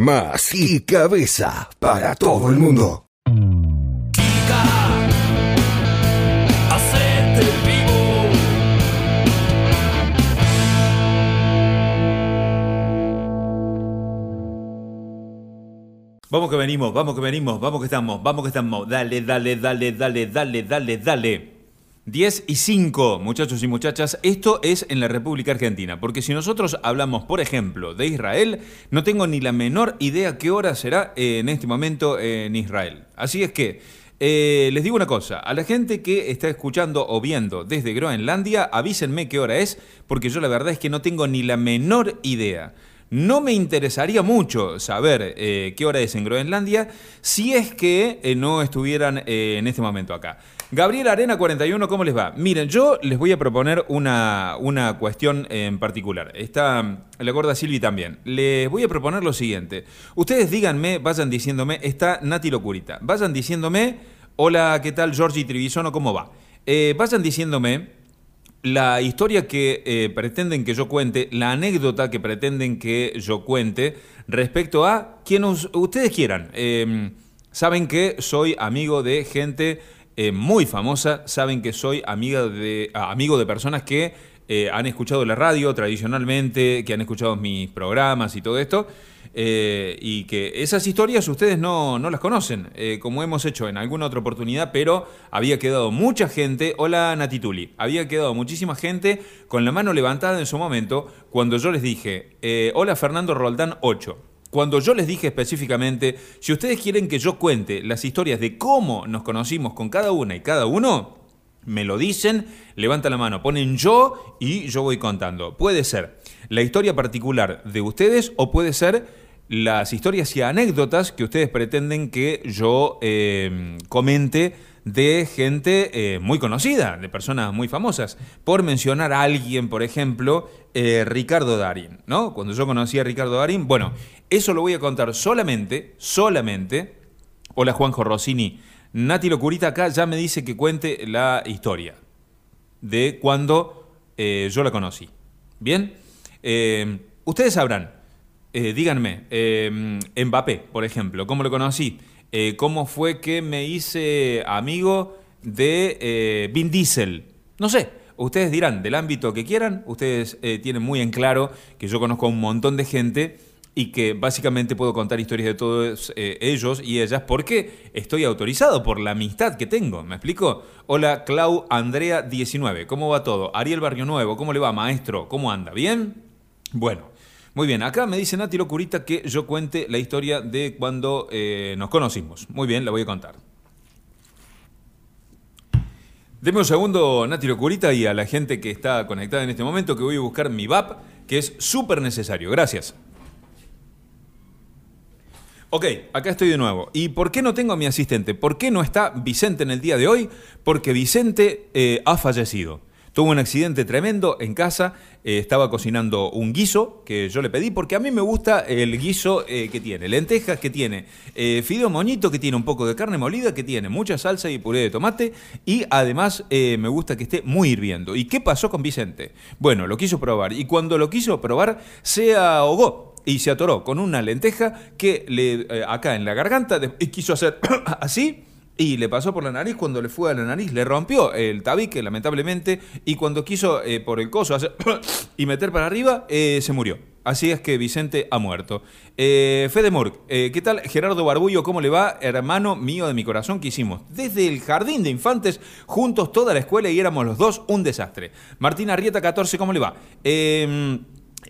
Más y cabeza para todo el mundo. Vamos que venimos, vamos que venimos, vamos que estamos, vamos que estamos. Dale, dale, dale, dale, dale, dale, dale. 10 y 5, muchachos y muchachas, esto es en la República Argentina, porque si nosotros hablamos, por ejemplo, de Israel, no tengo ni la menor idea qué hora será en este momento en Israel. Así es que eh, les digo una cosa, a la gente que está escuchando o viendo desde Groenlandia, avísenme qué hora es, porque yo la verdad es que no tengo ni la menor idea. No me interesaría mucho saber eh, qué hora es en Groenlandia si es que eh, no estuvieran eh, en este momento acá. Gabriel Arena 41, ¿cómo les va? Miren, yo les voy a proponer una, una cuestión en particular. Está la gorda Silvi también. Les voy a proponer lo siguiente. Ustedes díganme, vayan diciéndome, está Nati Locurita. Vayan diciéndome, hola, ¿qué tal Giorgi Trivisono? ¿Cómo va? Eh, vayan diciéndome la historia que eh, pretenden que yo cuente, la anécdota que pretenden que yo cuente respecto a quien us- ustedes quieran. Eh, saben que soy amigo de gente eh, muy famosa, saben que soy amiga de, ah, amigo de personas que eh, han escuchado la radio tradicionalmente, que han escuchado mis programas y todo esto. eh, y que esas historias ustedes no, no las conocen, como hemos hecho en alguna otra oportunidad, pero había quedado mucha gente, hola Natituli, había quedado muchísima gente con la mano levantada en su momento cuando yo les dije, hola Fernando Roldán 8. Cuando yo les dije específicamente, si ustedes quieren que yo cuente las historias de cómo nos conocimos con cada una y cada uno, me lo dicen, levantan la mano, ponen yo y yo voy contando. Puede ser la historia particular de ustedes o puede ser las historias y anécdotas que ustedes pretenden que yo eh, comente de gente eh, muy conocida, de personas muy famosas. Por mencionar a alguien, por ejemplo, eh, Ricardo Darín, ¿no? Cuando yo conocí a Ricardo Darín, bueno, eso lo voy a contar solamente, solamente, hola Juanjo Rossini, Nati Locurita acá ya me dice que cuente la historia de cuando eh, yo la conocí. ¿Bien? Eh, ustedes sabrán, eh, díganme, Mbappé, por ejemplo, ¿cómo lo conocí? ¿Cómo fue que me hice amigo de Vin Diesel? No sé, ustedes dirán, del ámbito que quieran, ustedes tienen muy en claro que yo conozco a un montón de gente y que básicamente puedo contar historias de todos eh, ellos y ellas porque estoy autorizado por la amistad que tengo. ¿Me explico? Hola, Clau Andrea 19. ¿Cómo va todo? Ariel Barrio Nuevo, ¿cómo le va, maestro? ¿Cómo anda? ¿Bien? Bueno. Muy bien, acá me dice Nati Locurita que yo cuente la historia de cuando eh, nos conocimos. Muy bien, la voy a contar. Deme un segundo, Nati Locurita, y a la gente que está conectada en este momento, que voy a buscar mi VAP, que es súper necesario. Gracias. Ok, acá estoy de nuevo. ¿Y por qué no tengo a mi asistente? ¿Por qué no está Vicente en el día de hoy? Porque Vicente eh, ha fallecido. Tuvo un accidente tremendo en casa, eh, estaba cocinando un guiso que yo le pedí porque a mí me gusta el guiso eh, que tiene, lentejas que tiene, fideo moñito que tiene un poco de carne molida que tiene, mucha salsa y puré de tomate y además me gusta que esté muy hirviendo. ¿Y qué pasó con Vicente? Bueno, lo quiso probar y cuando lo quiso probar se ahogó y se atoró con una lenteja que le eh, acá en la garganta y quiso hacer así y le pasó por la nariz cuando le fue a la nariz le rompió el tabique lamentablemente y cuando quiso eh, por el coso hacer y meter para arriba eh, se murió así es que Vicente ha muerto eh, Fede Murk, ¿qué tal Gerardo Barbullo? ¿cómo le va? hermano mío de mi corazón que hicimos desde el jardín de infantes juntos toda la escuela y éramos los dos un desastre Martina Arrieta 14 ¿cómo le va? Eh,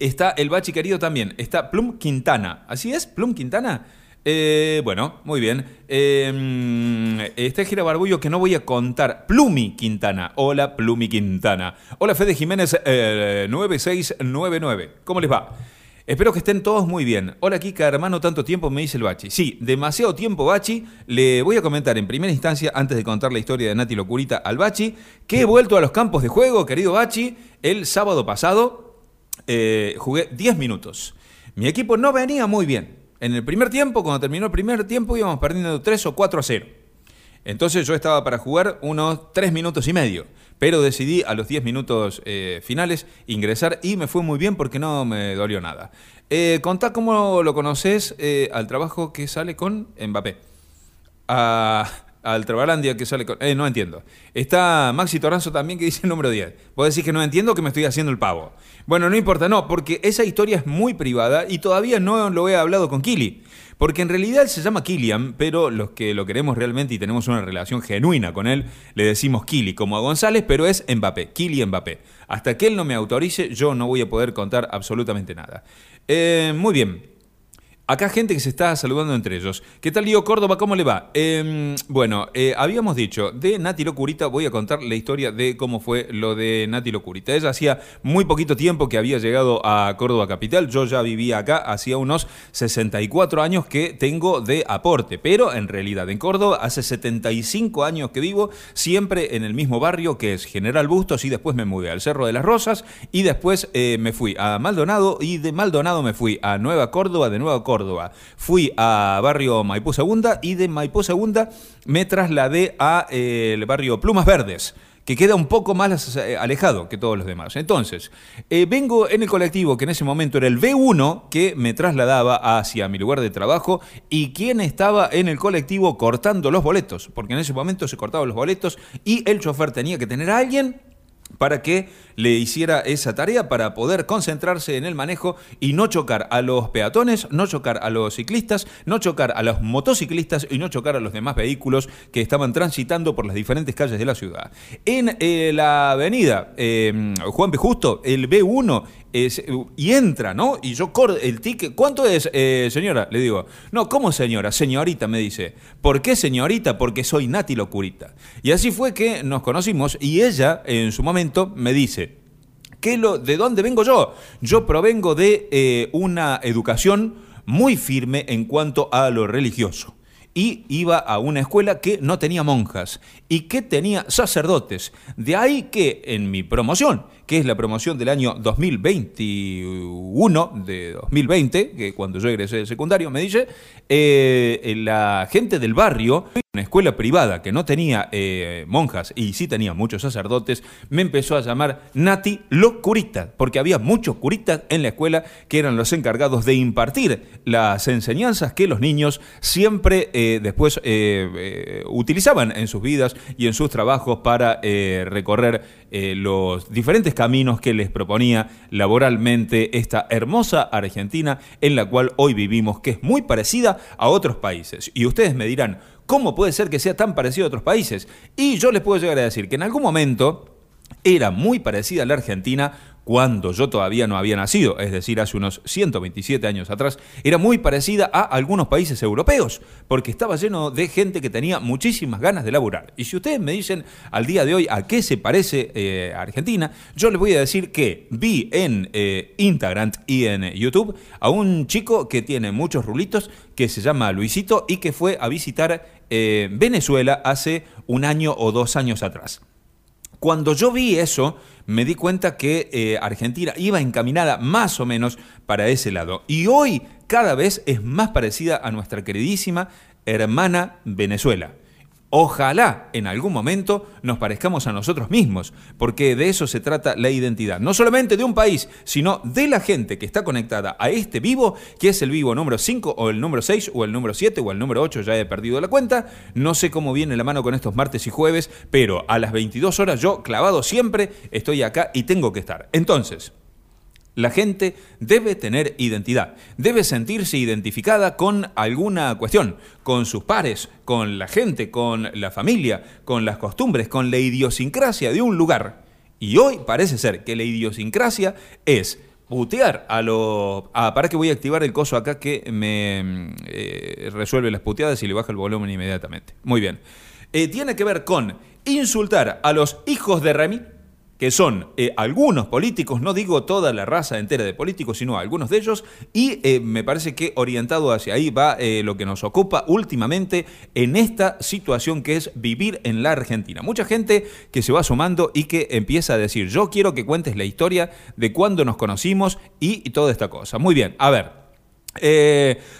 Está el Bachi querido también. Está Plum Quintana. ¿Así es? ¿Plum Quintana? Eh, bueno, muy bien. Eh, está Gira Barbullo que no voy a contar. Plumi Quintana. Hola, Plumi Quintana. Hola, Fede Jiménez eh, 9699. ¿Cómo les va? Espero que estén todos muy bien. Hola, Kika, hermano, tanto tiempo me dice el Bachi. Sí, demasiado tiempo, Bachi. Le voy a comentar en primera instancia, antes de contar la historia de Nati Locurita al Bachi, que he vuelto a los campos de juego, querido Bachi, el sábado pasado. Eh, jugué 10 minutos. Mi equipo no venía muy bien. En el primer tiempo, cuando terminó el primer tiempo, íbamos perdiendo 3 o 4 a 0. Entonces yo estaba para jugar unos tres minutos y medio, pero decidí a los 10 minutos eh, finales ingresar y me fue muy bien porque no me dolió nada. Eh, contá cómo lo conoces eh, al trabajo que sale con Mbappé. A- al Trabalandia que sale con... Eh, no entiendo. Está Maxi Toranzo también que dice el número 10. Vos decís que no entiendo que me estoy haciendo el pavo. Bueno, no importa, no, porque esa historia es muy privada y todavía no lo he hablado con Kili. Porque en realidad se llama Kilian, pero los que lo queremos realmente y tenemos una relación genuina con él, le decimos Kili, como a González, pero es Mbappé, Kili Mbappé. Hasta que él no me autorice, yo no voy a poder contar absolutamente nada. Eh, muy bien. Acá gente que se está saludando entre ellos. ¿Qué tal, Lío Córdoba? ¿Cómo le va? Eh, bueno, eh, habíamos dicho, de Nati Locurita voy a contar la historia de cómo fue lo de Nati Locurita. Ella hacía muy poquito tiempo que había llegado a Córdoba Capital. Yo ya vivía acá, hacía unos 64 años que tengo de aporte. Pero en realidad en Córdoba hace 75 años que vivo, siempre en el mismo barrio que es General Bustos y después me mudé al Cerro de las Rosas y después eh, me fui a Maldonado y de Maldonado me fui a Nueva Córdoba, de Nueva Córdoba fui a barrio Maipú Segunda y de Maipú Segunda me trasladé a eh, el barrio Plumas Verdes que queda un poco más eh, alejado que todos los demás. Entonces, eh, vengo en el colectivo que en ese momento era el B1 que me trasladaba hacia mi lugar de trabajo y quien estaba en el colectivo cortando los boletos, porque en ese momento se cortaban los boletos y el chofer tenía que tener a alguien para que le hiciera esa tarea para poder concentrarse en el manejo y no chocar a los peatones, no chocar a los ciclistas, no chocar a los motociclistas y no chocar a los demás vehículos que estaban transitando por las diferentes calles de la ciudad. En eh, la avenida eh, Juan B. Justo, el B1 es- y entra, ¿no? Y yo corro el ticket. ¿Cuánto es, eh, señora? Le digo, no, ¿cómo señora? Señorita, me dice. ¿Por qué señorita? Porque soy Nati Locurita. Y así fue que nos conocimos y ella, en su momento, me dice, ¿qué lo, ¿de dónde vengo yo? Yo provengo de eh, una educación muy firme en cuanto a lo religioso. Y iba a una escuela que no tenía monjas y que tenía sacerdotes. De ahí que en mi promoción, que es la promoción del año 2021, de 2020, que cuando yo egresé del secundario, me dice, eh, la gente del barrio, una escuela privada que no tenía eh, monjas y sí tenía muchos sacerdotes, me empezó a llamar Nati los curitas, porque había muchos curitas en la escuela que eran los encargados de impartir las enseñanzas que los niños siempre eh, después eh, eh, utilizaban en sus vidas y en sus trabajos para eh, recorrer eh, los diferentes caminos que les proponía laboralmente esta hermosa Argentina en la cual hoy vivimos, que es muy parecida a otros países. Y ustedes me dirán, ¿cómo puede ser que sea tan parecido a otros países? Y yo les puedo llegar a decir que en algún momento era muy parecida a la Argentina cuando yo todavía no había nacido, es decir, hace unos 127 años atrás, era muy parecida a algunos países europeos, porque estaba lleno de gente que tenía muchísimas ganas de laburar. Y si ustedes me dicen al día de hoy a qué se parece eh, Argentina, yo les voy a decir que vi en eh, Instagram y en YouTube a un chico que tiene muchos rulitos, que se llama Luisito y que fue a visitar eh, Venezuela hace un año o dos años atrás. Cuando yo vi eso, me di cuenta que eh, Argentina iba encaminada más o menos para ese lado. Y hoy cada vez es más parecida a nuestra queridísima hermana Venezuela. Ojalá en algún momento nos parezcamos a nosotros mismos, porque de eso se trata la identidad. No solamente de un país, sino de la gente que está conectada a este vivo, que es el vivo número 5 o el número 6 o el número 7 o el número 8, ya he perdido la cuenta. No sé cómo viene la mano con estos martes y jueves, pero a las 22 horas yo, clavado siempre, estoy acá y tengo que estar. Entonces, la gente debe tener identidad, debe sentirse identificada con alguna cuestión, con sus pares, con la gente, con la familia, con las costumbres, con la idiosincrasia de un lugar. Y hoy parece ser que la idiosincrasia es putear a los... Ah, para que voy a activar el coso acá que me eh, resuelve las puteadas y le baja el volumen inmediatamente. Muy bien. Eh, tiene que ver con insultar a los hijos de Remy, que son eh, algunos políticos, no digo toda la raza entera de políticos, sino algunos de ellos, y eh, me parece que orientado hacia ahí va eh, lo que nos ocupa últimamente en esta situación que es vivir en la Argentina. Mucha gente que se va sumando y que empieza a decir, yo quiero que cuentes la historia de cuándo nos conocimos y, toda esta cosa. Muy bien, a ver.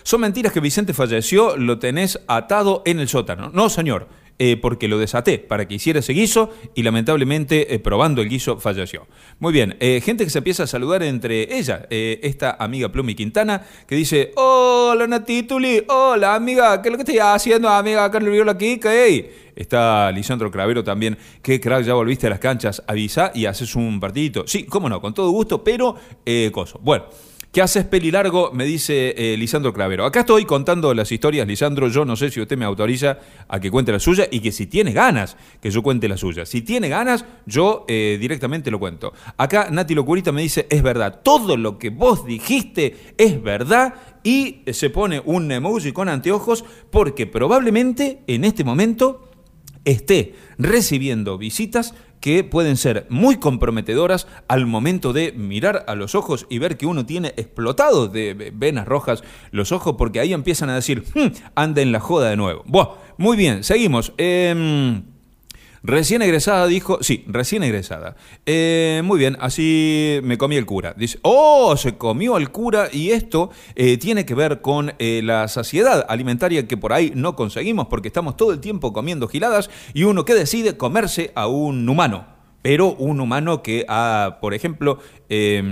Son mentiras que Vicente falleció, lo tenés atado en el sótano. No, señor. Eh, porque lo desaté para que hiciera ese guiso y lamentablemente eh, probando el guiso falleció. Muy bien, eh, gente que se empieza a saludar entre ella, esta amiga Plumi Quintana, que dice, hola Natituli, hola amiga, ¿qué es lo que estoy haciendo amiga? Acá Viola aquí, ¿qué? Está Lisandro Cravero también, que crack, ya volviste a las canchas, avisa y haces un partidito. Sí, cómo no, con todo gusto, pero coso. Bueno. ¿Qué haces peli largo? Me dice eh, Lisandro Cravero. Acá estoy contando las historias, Lisandro. Yo no sé si usted me autoriza a que cuente la suya y que si tiene ganas que yo cuente la suya. Si tiene ganas, yo eh, directamente lo cuento. Acá Nati Locurita me dice, es verdad, todo lo que vos dijiste es verdad y se pone un emoji con anteojos porque probablemente en este momento esté recibiendo visitas que pueden ser muy comprometedoras al momento de mirar a los ojos y ver que uno tiene explotado de venas rojas los ojos, porque ahí empiezan a decir, "Hmm, anda en la joda de nuevo. Muy bien, seguimos. Em, Recién egresada dijo, sí, recién egresada. Eh, muy bien, así me comí el cura. Dice, oh, se comió el cura y esto eh, tiene que ver con eh, la saciedad alimentaria que por ahí no conseguimos porque estamos todo el tiempo comiendo giladas y uno que decide comerse a un humano. Pero un humano que ha, por ejemplo, eh,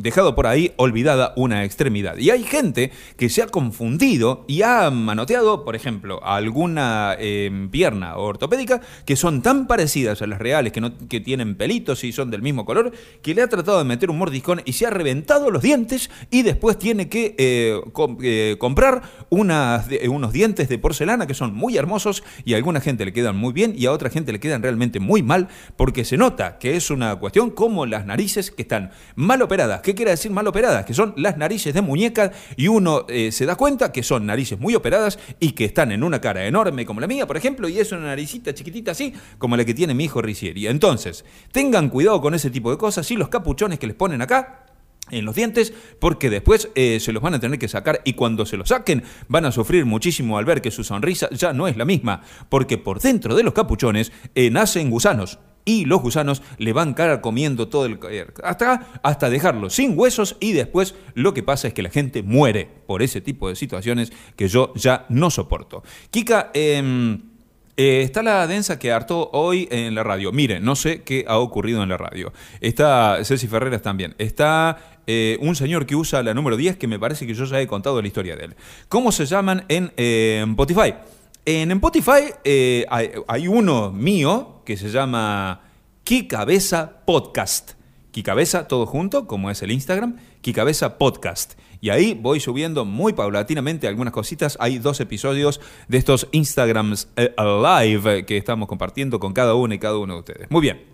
dejado por ahí olvidada una extremidad. Y hay gente que se ha confundido y ha manoteado, por ejemplo, alguna eh, pierna ortopédica que son tan parecidas a las reales, que, no, que tienen pelitos y son del mismo color, que le ha tratado de meter un mordiscón y se ha reventado los dientes y después tiene que eh, eh, comprar unos dientes de porcelana que son muy hermosos y a alguna gente le quedan muy bien y a otra gente le quedan realmente muy mal porque se nota que es una cuestión como las narices que están mal operadas. ¿Qué quiere decir mal operadas? Que son las narices de muñeca y uno eh, se da cuenta que son narices muy operadas y que están en una cara enorme como la mía, por ejemplo, y es una naricita chiquitita así como la que tiene mi hijo Ricieri. Entonces, tengan cuidado con ese tipo de cosas y los capuchones que les ponen acá en los dientes porque después eh, se los van a tener que sacar y cuando se los saquen van a sufrir muchísimo al ver que su sonrisa ya no es la misma porque por dentro de los capuchones eh, nacen gusanos y los gusanos le van cara comiendo todo el eh, hasta hasta dejarlo sin huesos y después lo que pasa es que la gente muere por ese tipo de situaciones que yo ya no soporto. Kika em, eh, está la densa que hartó hoy en la radio. Miren, no sé qué ha ocurrido en la radio. Está Ceci Ferreras también. Está eh, un señor que usa la número 10 que me parece que yo ya he contado la historia de él. ¿Cómo se llaman en Spotify? En Spotify eh, hay, uno mío que se llama Kikabeza Podcast. Kikabeza, todo junto, como es el Instagram, Kikabeza Podcast. Y ahí voy subiendo muy paulatinamente algunas cositas. Hay dos episodios de estos Instagrams eh, live que estamos compartiendo con cada uno y cada uno de ustedes. Muy bien.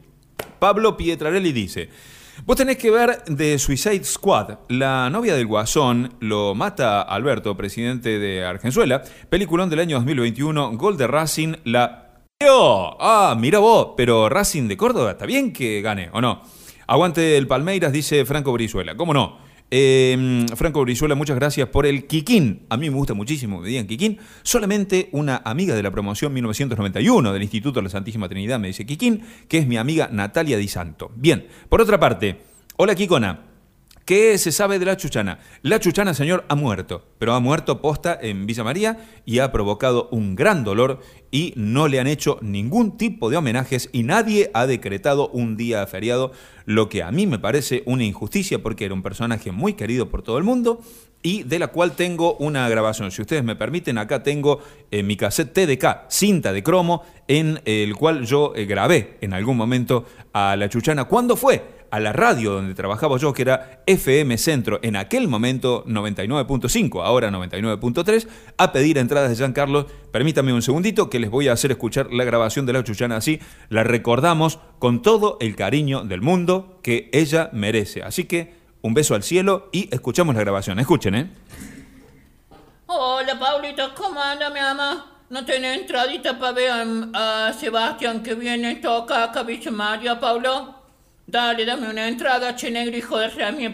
Pablo Pietrarelli dice, vos tenés que ver de Suicide Squad. La novia del Guasón lo mata Alberto, presidente de Argenzuela. Peliculón del año 2021, gol de Racing, la... ¡Oh! Ah, mira vos, pero Racing de Córdoba, ¿está bien que gane o no? Aguante el Palmeiras, dice Franco Brizuela. ¿Cómo no? Eh, Franco Brizuela, muchas gracias por el Kikín. A mí me gusta muchísimo, me digan Kikín. Solamente una amiga de la promoción 1991 del Instituto de la Santísima Trinidad me dice Kikín, que es mi amiga Natalia Di Santo. Bien, por otra parte, hola Kikona. ¿Qué se sabe de la chuchana? La chuchana, señor, ha muerto, pero ha muerto posta en Villa María y ha provocado un gran dolor y no le han hecho ningún tipo de homenajes y nadie ha decretado un día feriado, lo que a mí me parece una injusticia porque era un personaje muy querido por todo el mundo y de la cual tengo una grabación. Si ustedes me permiten, acá tengo eh, mi cassette TDK, cinta de cromo, en el cual yo eh, grabé en algún momento a la chuchana. ¿Cuándo fue? A la radio donde trabajaba yo, que era FM Centro, en aquel momento 99.5, ahora 99.3, a pedir entradas de Jean Carlos. Permítame un segundito que les voy a hacer escuchar la grabación de la Chuchana así. La recordamos con todo el cariño del mundo que ella merece. Así que un beso al cielo y escuchamos la grabación. Escuchen, ¿eh? Hola, Paulito, ¿cómo anda, mi ama? ¿No tiene entradita para ver a Sebastián que viene toca Villa María, Paulo? Dale, dame una entrada, che negro, hijo de re mi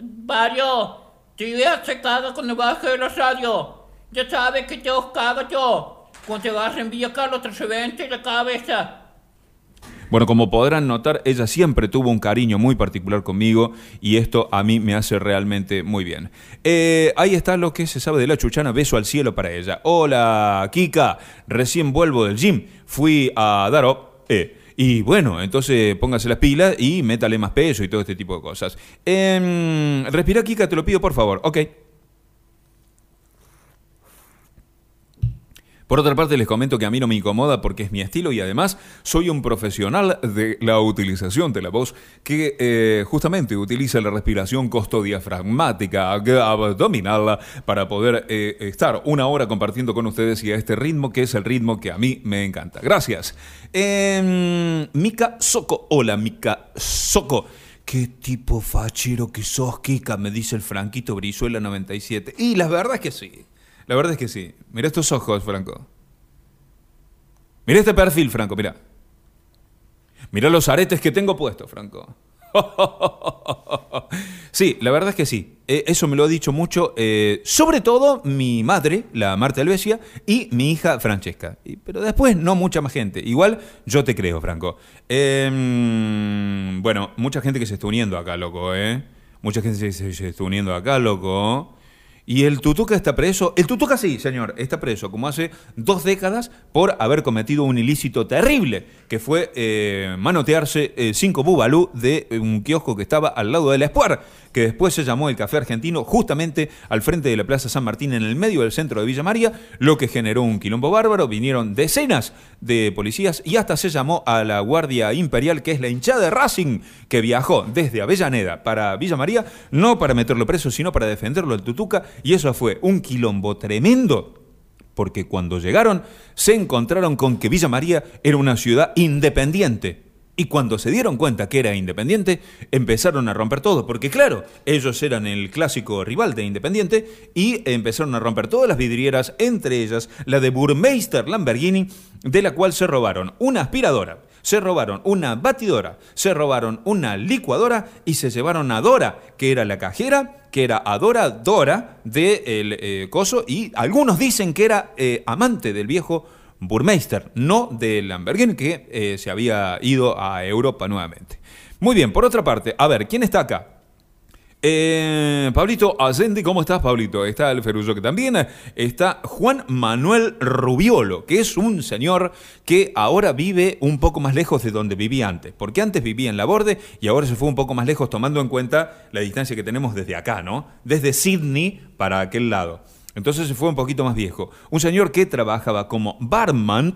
Barrio, te voy a secado cuando baje de la radio. Ya sabes que te os cago yo. Cuando te agarren Villa Carlos, te revente la cabeza. Bueno, como podrán notar, ella siempre tuvo un cariño muy particular conmigo y esto a mí me hace realmente muy bien. Eh, ahí está lo que se sabe de la chuchana, beso al cielo para ella. Hola, Kika, recién vuelvo del gym, fui a Daro. Eh, y bueno, entonces póngase las pilas y métale más peso y todo este tipo de cosas. Em, respira, Kika, te lo pido por favor. Ok. Por otra parte, les comento que a mí no me incomoda porque es mi estilo y además soy un profesional de la utilización de la voz que eh, justamente utiliza la respiración costodiafragmática abdominal para poder eh, estar una hora compartiendo con ustedes y a este ritmo que es el ritmo que a mí me encanta. Gracias. Em, Mika Soco. Hola, Mika Soco. Qué tipo fachero que sos, Kika, me dice el Franquito Brizuela 97. Y la verdad es que sí. La verdad es que sí. Mira estos ojos, Franco. Mira este perfil, Franco, mira. Mira los aretes que tengo puestos, Franco. Sí, la verdad es que sí. Eh, eso me lo ha dicho mucho, eh, sobre todo mi madre, la Marta Albesia, y mi hija Francesca. Pero después no mucha más gente. Igual yo te creo, Franco. Em, bueno, mucha gente que se está uniendo acá, loco, ¿eh? Mucha gente se- se está uniendo acá, loco. Y el Tutuca está preso. El Tutuca sí, señor, está preso, como hace dos décadas, por haber cometido un ilícito terrible, que fue eh, manotearse eh, cinco bubalú de un kiosco que estaba al lado de la Espuar, que después se llamó el Café Argentino, justamente al frente de la Plaza San Martín, en el medio del centro de Villa María, lo que generó un quilombo bárbaro. Vinieron decenas de policías y hasta se llamó a la Guardia Imperial, que es la hinchada de Racing, que viajó desde Avellaneda para Villa María, no para meterlo preso, sino para defenderlo al Tutuca, y eso fue un quilombo tremendo, porque cuando llegaron se encontraron con que Villa María era una ciudad independiente. Y cuando se dieron cuenta que era independiente, empezaron a romper todo, porque claro, ellos eran el clásico rival de Independiente y empezaron a romper todas las vidrieras, entre ellas la de Burmeister Lamborghini, de la cual se robaron una aspiradora, se robaron una batidora, se robaron una licuadora y se llevaron a Dora, que era la cajera, que era Adora Dora de el eh, Coso, y algunos dicen que era eh, amante del viejo Burmeister, no de Lamborghini, que eh, se había ido a Europa nuevamente. Muy bien, por otra parte, a ver, ¿quién está acá? Eh, Pablito Ascendi, ¿cómo estás, Pablito? Está el Ferullo que también está Juan Manuel Rubiolo, que es un señor que ahora vive un poco más lejos de donde vivía antes, porque antes vivía en la borde y ahora se fue un poco más lejos tomando en cuenta la distancia que tenemos desde acá, ¿no? Desde Sydney para aquel lado. Entonces se fue un poquito más viejo. Un señor que trabajaba como barman.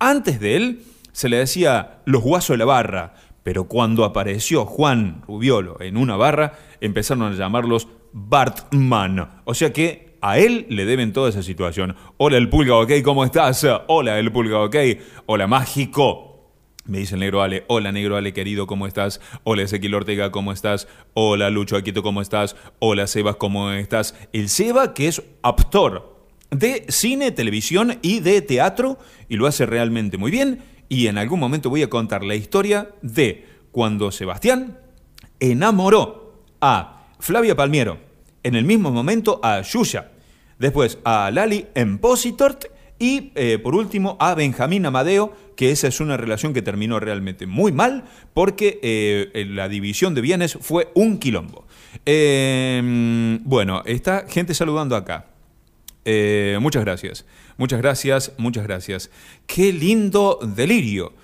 Antes de él se le decía los guasos de la barra, pero cuando apareció Juan Rubiolo en una barra, empezaron a llamarlos Bartman. O sea que a él le deben toda esa situación. Hola el pulga, ok, ¿cómo estás? Hola el pulga, ok. Hola mágico. Me dice el negro Ale, hola negro Ale querido, ¿cómo estás? Hola Ezequiel Ortega, ¿cómo estás? Hola Lucho Aquito, ¿cómo estás? Hola Sebas, ¿cómo estás? El Seba que es actor de cine, televisión y de teatro y lo hace realmente muy bien y en algún momento voy a contar la historia de cuando Sebastián enamoró a Flavia Palmiero, en el mismo momento a Yuya, después a Lali Empositort y eh, por último a Benjamín Amadeo, que esa es una relación que terminó realmente muy mal porque eh, la división de bienes fue un quilombo. Eh, bueno, está gente saludando acá. Eh, muchas gracias, muchas gracias, muchas gracias. Qué lindo delirio.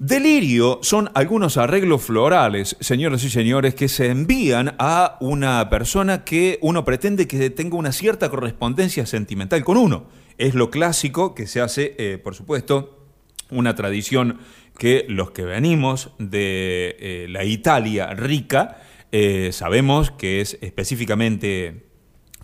Delirio son algunos arreglos florales, señoras y señores, que se envían a una persona que uno pretende que tenga una cierta correspondencia sentimental con uno. Es lo clásico que se hace, eh, por supuesto, una tradición que los que venimos de eh, la Italia rica eh, sabemos que es específicamente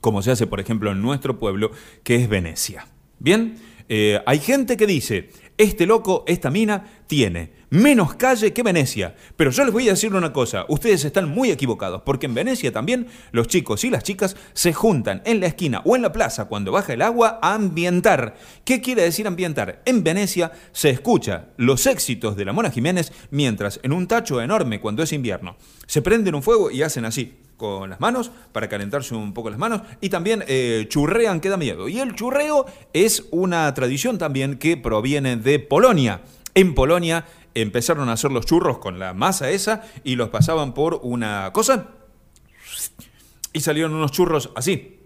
como se hace, por ejemplo, en nuestro pueblo, que es Venecia. Bien, Eh, hay gente que dice, este loco, esta mina, tiene menos calle que Venecia. Pero yo les voy a decir una cosa, ustedes están muy equivocados, porque en Venecia también los chicos y las chicas se juntan en la esquina o en la plaza cuando baja el agua a ambientar. ¿Qué quiere decir ambientar? En Venecia se escucha los éxitos de la Mona Jiménez mientras en un tacho enorme cuando es invierno se prenden un fuego y hacen así con las manos para calentarse un poco las manos y también eh, churrean que da miedo. Y el churreo es una tradición también que proviene de Polonia. En Polonia empezaron a hacer los churros con la masa esa y los pasaban por una cosa y salieron unos churros así.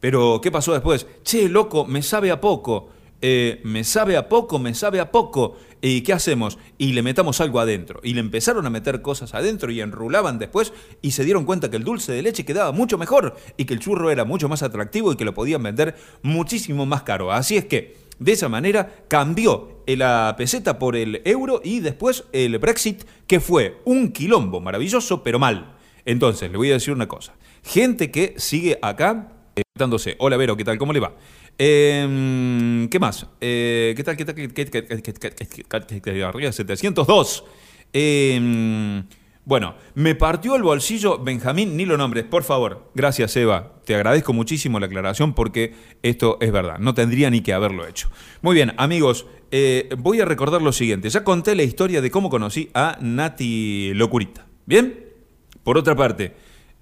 Pero, ¿qué pasó después? Che, loco, me sabe a poco. Eh, me sabe a poco, me sabe a poco. ¿Y qué hacemos? Y le metamos algo adentro. Y le empezaron a meter cosas adentro y enrulaban después y se dieron cuenta que el dulce de leche quedaba mucho mejor y que el churro era mucho más atractivo y que lo podían vender muchísimo más caro. Así es que, de esa manera, cambió la peseta por el euro y después el Brexit, que fue un quilombo maravilloso, pero mal. Entonces, le voy a decir una cosa. Gente que sigue acá Dándose. Hola Vero, ¿qué tal? ¿Cómo le va? Eh, ¿Qué más? Eh, ¿Qué tal? ¿Qué tal? ¿Qué, qué, qué, qué, qué, qué, qué, qué, arriba 702. Eh, bueno, me partió el bolsillo Benjamín, ni lo nombres, por favor. Gracias, Eva. Te agradezco muchísimo la aclaración porque esto es verdad. No tendría ni que haberlo hecho. Muy bien, amigos, eh, voy a recordar lo siguiente. Ya conté la historia de cómo conocí a Nati Locurita. ¿Bien? Por otra parte,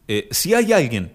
eh, si hay alguien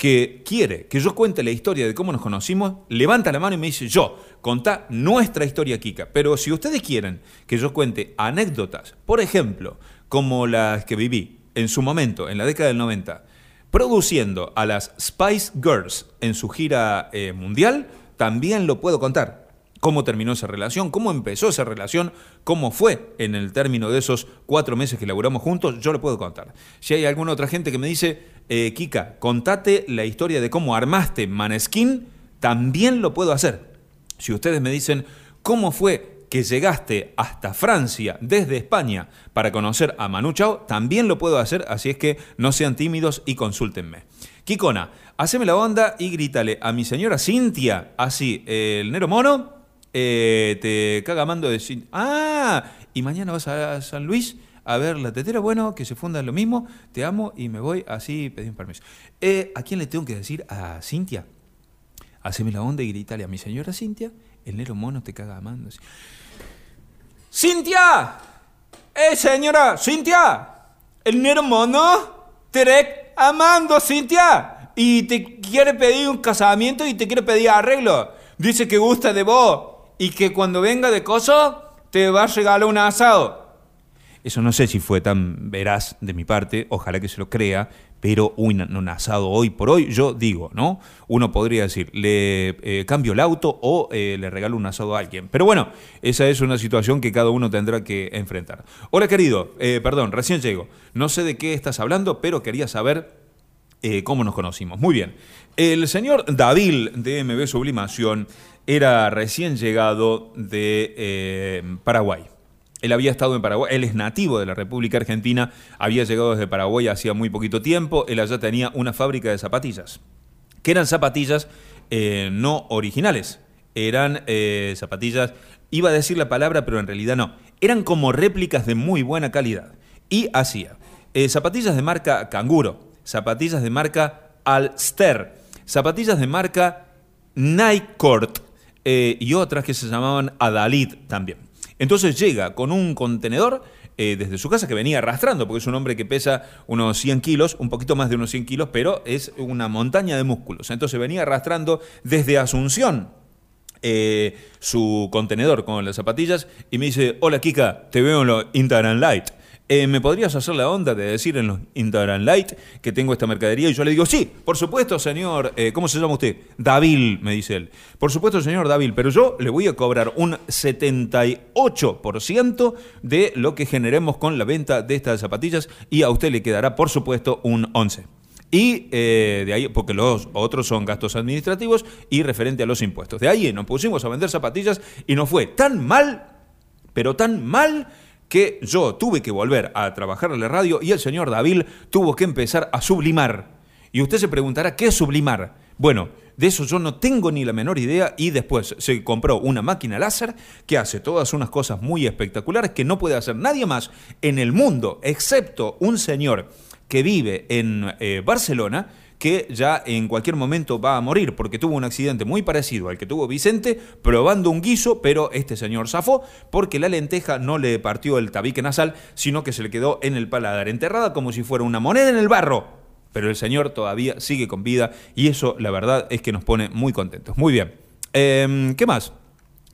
que quiere que yo cuente la historia de cómo nos conocimos, levanta la mano y me dice, yo, contá nuestra historia, Kika. Pero si ustedes quieren que yo cuente anécdotas, por ejemplo, como las que viví en su momento, en la década del 90, produciendo a las Spice Girls en su gira eh, mundial, también lo puedo contar. Cómo terminó esa relación, cómo empezó esa relación, cómo fue en el término de esos cuatro meses que laburamos juntos, yo lo puedo contar. Si hay alguna otra gente que me dice, eh, Kika, contate la historia de cómo armaste Maneskin, también lo puedo hacer. Si ustedes me dicen cómo fue que llegaste hasta Francia desde España para conocer a Manu Chao, también lo puedo hacer, así es que no sean tímidos y consúltenme. Kikona, haceme la onda y grítale a mi señora Cintia, así, el Nero Mono, eh, te caga mando de... Cin- Ah, y mañana vas a San Luis a ver la tetera, bueno, que se funda lo mismo, te amo y me voy así, pedí un permiso. Eh, ¿A quién le tengo que decir? A Cintia. Haceme la onda y grítale a mi señora Cintia, el Nero Mono te caga amando. ¡Cintia! ¡Eh, señora! ¡Cintia! El Nero Mono te re- amando, Cintia. Y te quiere pedir un casamiento y te quiere pedir arreglo. Dice que gusta de vos y que cuando venga de coso te va a regalar un asado. Eso no sé si fue tan veraz de mi parte, ojalá que se lo crea, pero un, asado hoy por hoy, yo digo, ¿no? Uno podría decir, le eh, cambio el auto o eh, le regalo un asado a alguien. Pero bueno, esa es una situación que cada uno tendrá que enfrentar. Hola querido, eh, perdón, recién llego. No sé de qué estás hablando, pero quería saber cómo nos conocimos. Muy bien. El señor David de MB Sublimación era recién llegado de Paraguay. Él había estado en Paraguay, él es nativo de la República Argentina, había llegado desde Paraguay hacía muy poquito tiempo, él allá tenía una fábrica de zapatillas, que eran zapatillas eh, no originales, eran eh, zapatillas, iba a decir la palabra, pero en realidad no, eran como réplicas de muy buena calidad. Y hacía eh, zapatillas de marca Canguro, zapatillas de marca Alster, zapatillas de marca Nike y otras que se llamaban Adalid también. Entonces llega con un contenedor eh, desde su casa que venía arrastrando, porque es un hombre que pesa unos 100 kilos, un poquito más de unos 100 kilos, pero es una montaña de músculos. Entonces venía arrastrando desde Asunción eh, su contenedor con las zapatillas y me dice, hola Kika, te veo en los Instagram Light. Eh, ¿Me podrías hacer la onda de decir en los Instagram Light que tengo esta mercadería? Y yo le digo, sí, por supuesto, señor. eh, ¿Cómo se llama usted? David, me dice él. Por supuesto, señor David, pero yo le voy a cobrar un 78% de lo que generemos con la venta de estas zapatillas y a usted le quedará, por supuesto, un 11%. Y eh, de ahí, porque los otros son gastos administrativos y referente a los impuestos. De ahí nos pusimos a vender zapatillas y nos fue tan mal, pero tan mal, que yo tuve que volver a trabajar en la radio y el señor David tuvo que empezar a sublimar. Y usted se preguntará, ¿qué es sublimar? Bueno, de eso yo no tengo ni la menor idea y después se compró una máquina láser que hace todas unas cosas muy espectaculares que no puede hacer nadie más en el mundo, excepto un señor que vive en eh, Barcelona, que ya en cualquier momento va a morir porque tuvo un accidente muy parecido al que tuvo Vicente probando un guiso, pero este señor zafó porque la lenteja no le partió el tabique nasal, sino que se le quedó en el paladar, enterrada como si fuera una moneda en el barro. Pero el señor todavía sigue con vida y eso la verdad es que nos pone muy contentos. Muy bien. Em, ¿Qué más?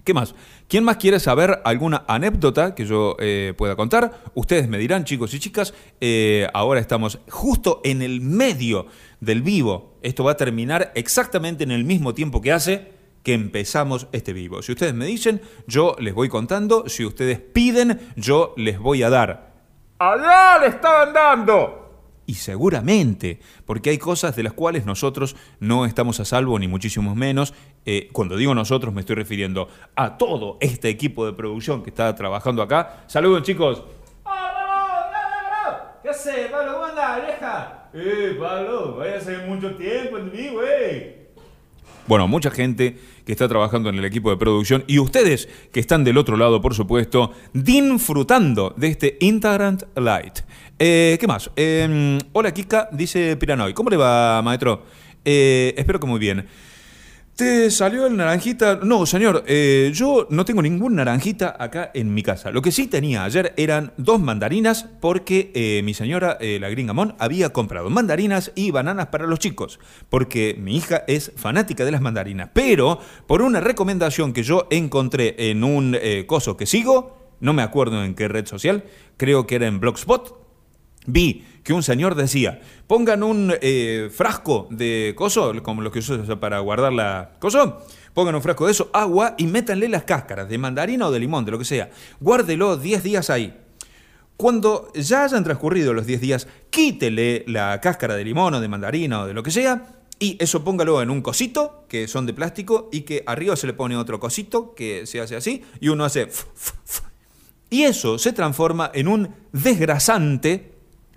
¿Qué más? ¿Quién más quiere saber alguna anécdota que yo eh, pueda contar? Ustedes me dirán, chicos y chicas, eh, ahora estamos justo en el medio del vivo. Esto va a terminar exactamente en el mismo tiempo que hace que empezamos este vivo. Si ustedes me dicen, yo les voy contando. Si ustedes piden, yo les voy a dar. ¡Allá le estaban dando! Y seguramente, porque hay cosas de las cuales nosotros no estamos a salvo, ni muchísimo menos. Eh, cuando digo nosotros, me estoy refiriendo a todo este equipo de producción que está trabajando acá. Saludos, chicos. ¿Qué hace, Pablo? ¿Cómo andás, vieja? Eh, Pablo, vaya hace mucho tiempo en mí, güey. Bueno, mucha gente que está trabajando en el equipo de producción y ustedes que están del otro lado, por supuesto, disfrutando de este Instagram Light. Eh, ¿Qué más? Eh, hola Kika, dice Piranoy. ¿Cómo le va, maestro? Eh, espero que muy bien. ¿Te salió el naranjita? No, señor, eh, yo no tengo ningún naranjita acá en mi casa. Lo que sí tenía ayer eran dos mandarinas porque eh, mi señora, eh, la gringamón, había comprado mandarinas y bananas para los chicos. Porque mi hija es fanática de las mandarinas. Pero por una recomendación que yo encontré en un coso que sigo, no me acuerdo en qué red social, creo que era en Blogspot, vi que un señor decía, pongan un eh, frasco de coso, como los que se usa para guardar la coso, pongan un frasco de eso, agua y métanle las cáscaras de mandarina o de limón, de lo que sea. Guárdelo 10 días ahí. Cuando ya hayan transcurrido los 10 días, quítele la cáscara de limón o de mandarina o de lo que sea y eso póngalo en un cosito, que son de plástico, y que arriba se le pone otro cosito que se hace así, y uno hace... Y eso se transforma en un desgrasante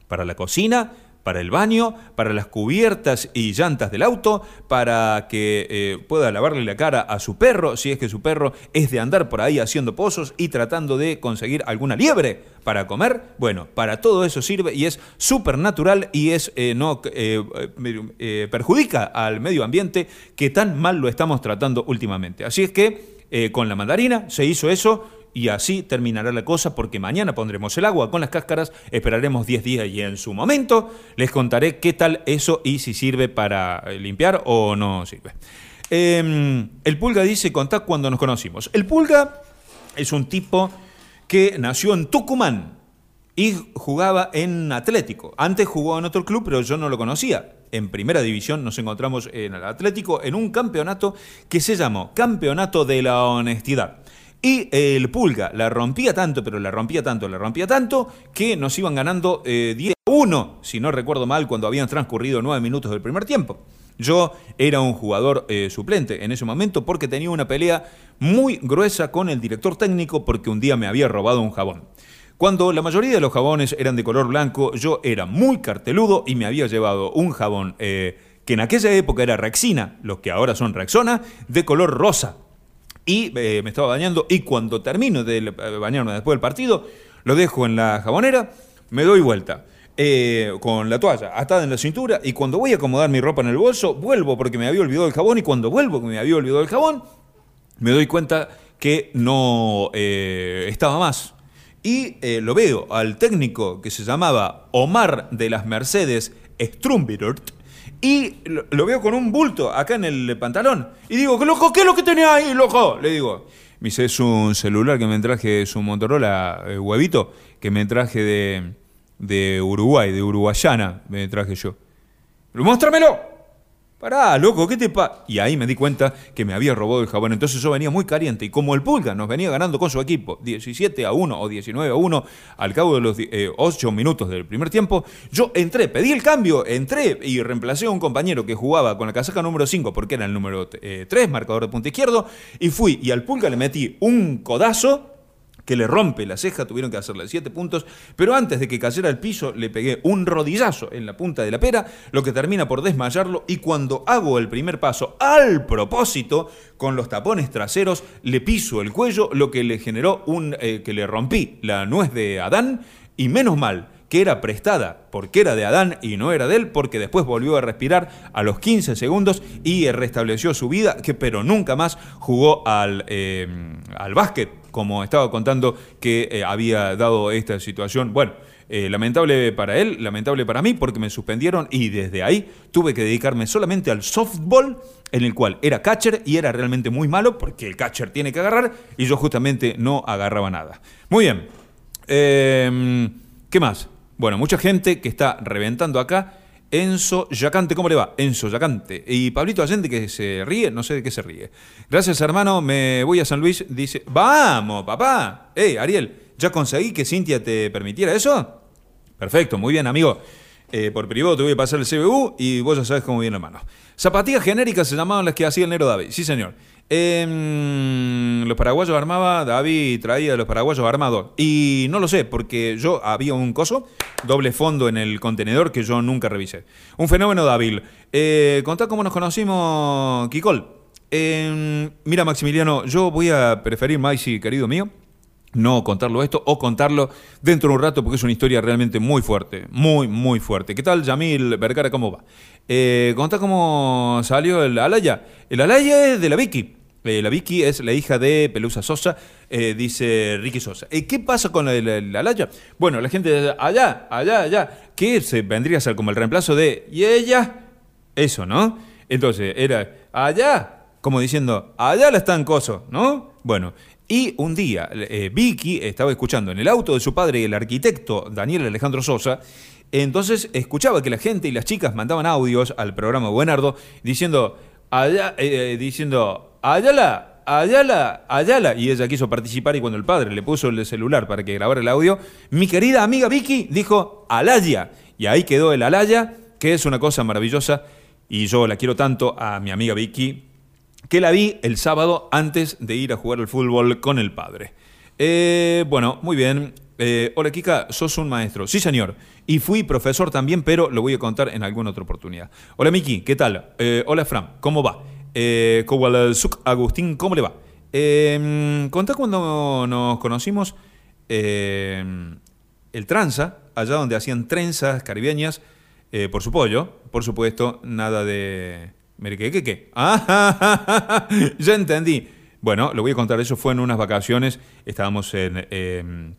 para la cocina, para el baño, para las cubiertas y llantas del auto, para que eh, pueda lavarle la cara a su perro, si es que su perro es de andar por ahí haciendo pozos y tratando de conseguir alguna liebre para comer. Bueno, para todo eso sirve y es súper natural y es eh, no eh, perjudica al medio ambiente que tan mal lo estamos tratando últimamente. Así es que con la mandarina se hizo eso y así terminará la cosa porque mañana pondremos el agua con las cáscaras, esperaremos 10 días y en su momento les contaré qué tal eso y si sirve para eh, limpiar o no sirve. Eh, el Pulga dice, contá cuando nos conocimos. El Pulga es un tipo que nació en Tucumán y jugaba en Atlético. Antes jugó en otro club, pero yo no lo conocía. En primera división nos encontramos en el Atlético en un campeonato que se llamó Campeonato de la Honestidad. Y el Pulga la rompía tanto, pero la rompía tanto, la rompía tanto, que nos iban ganando eh, 10 a 1, si no recuerdo mal, cuando habían transcurrido 9 minutos del primer tiempo. Yo era un jugador eh, suplente en ese momento porque tenía una pelea muy gruesa con el director técnico porque un día me había robado un jabón. Cuando la mayoría de los jabones eran de color blanco, yo era muy carteludo y me había llevado un jabón eh, que en aquella época era Rexina, los que ahora son Rexona, de color rosa. Y eh, me estaba bañando y cuando termino de eh, bañarme después del partido, lo dejo en la jabonera, me doy vuelta. eh, con la toalla atada en la cintura y cuando voy a acomodar mi ropa en el bolso, vuelvo porque me había olvidado el jabón y cuando vuelvo que me había olvidado el jabón, me doy cuenta que no estaba más. Y lo veo al técnico que se llamaba Omar de las Mercedes Strumbirort y lo, veo con un bulto acá en el pantalón. Y digo, ¿qué loco? ¿Qué es lo que tenés ahí, loco? Le digo. Me dice, es un celular que me traje, es un Motorola eh, huevito que me traje de, de Uruguay, de Uruguayana, me traje yo. ¡Muéstramelo! Pará, loco, ¿qué te pasa? Y ahí me di cuenta que me había robado el jabón. Entonces yo venía muy caliente. Y como el Pulga nos venía ganando con su equipo 17 a 1 o 19 a 1 al cabo de los eh, 8 minutos del primer tiempo, yo entré, pedí el cambio, entré y reemplacé a un compañero que jugaba con la casaca número 5 porque era el número eh, 3, marcador de punta izquierdo. Y fui y al Pulga le metí un codazo que le rompe la ceja, tuvieron que hacerle siete puntos, pero antes de que cayera al piso le pegué un rodillazo en la punta de la pera, lo que termina por desmayarlo y cuando hago el primer paso al propósito, con los tapones traseros, le piso el cuello, lo que le generó un, eh, que le rompí la nuez de Adán y menos mal que era prestada porque era de Adán y no era de él, porque después volvió a respirar a los 15 segundos y restableció su vida, que, pero nunca más jugó al, eh, al básquet, como estaba contando que eh, había dado esta situación. Bueno, eh, lamentable para él, lamentable para mí, porque me suspendieron y desde ahí tuve que dedicarme solamente al softball en el cual era catcher y era realmente muy malo porque el catcher tiene que agarrar y yo justamente no agarraba nada. Muy bien. Eh, ¿Qué más? Bueno, mucha gente que está reventando acá. Enzo Yacante, ¿cómo le va? Enzo Yacante. Y Pablito Allende que se ríe, no sé de qué se ríe. Gracias, hermano, me voy a San Luis. Dice, vamos, papá. Hey, Ariel, ¿ya conseguí que Cintia te permitiera eso? Perfecto, muy bien, amigo. Eh, por privado te voy a pasar el CBU y vos ya sabes cómo viene hermano. Zapatillas genéricas se llamaban las que hacía el negro David. Sí, señor. Em, los paraguayos armaba, David traía los paraguayos armados. Y no lo sé, porque yo había un coso, doble fondo en el contenedor que yo nunca revisé. Un fenómeno David. Eh, cómo nos conocimos, Kikol. Em, mira, Maximiliano, yo voy a preferir, Maisi, querido mío, no contarlo esto o contarlo dentro de un rato porque es una historia realmente muy fuerte, muy, muy fuerte. ¿Qué tal, Yamil Vergara? ¿Cómo va? Eh, cómo salió el Alaya. El Alaya es de la Vicky. Eh, la Vicky es la hija de Pelusa Sosa, eh, dice Ricky Sosa. Eh, ¿Qué pasa con el Alaya? Bueno, la gente allá, allá, allá, que se vendría a ser como el reemplazo de, ¿y ella? Eso, ¿no? Entonces, era, allá, como diciendo, allá la están coso, ¿no? Bueno, y un día eh, Vicky estaba escuchando en el auto de su padre, el arquitecto Daniel Alejandro Sosa, entonces escuchaba que la gente y las chicas mandaban audios al programa Buenardo diciendo, allá, eh, diciendo, Ayala, Ayala, Ayala. Y ella quiso participar y cuando el padre le puso el celular para que grabara el audio, mi querida amiga Vicky dijo, Alaya. Y ahí quedó el Alaya, que es una cosa maravillosa. Y yo la quiero tanto a mi amiga Vicky, que la vi el sábado antes de ir a jugar al fútbol con el padre. Eh, bueno, muy bien. Eh, hola Kika, sos un maestro. Sí, señor. Y fui profesor también, pero lo voy a contar en alguna otra oportunidad. Hola Miki, ¿qué tal? Eh, hola Fran, ¿cómo va? Eh, Agustín, ¿cómo le va? Eh, contá cuando nos conocimos eh, el tranza, allá donde hacían trenzas caribeñas, eh, por su pollo, por supuesto, nada de... Mire, ¿qué, qué, qué? Ah, ya entendí. Bueno, lo voy a contar, eso fue en unas vacaciones, estábamos en eh,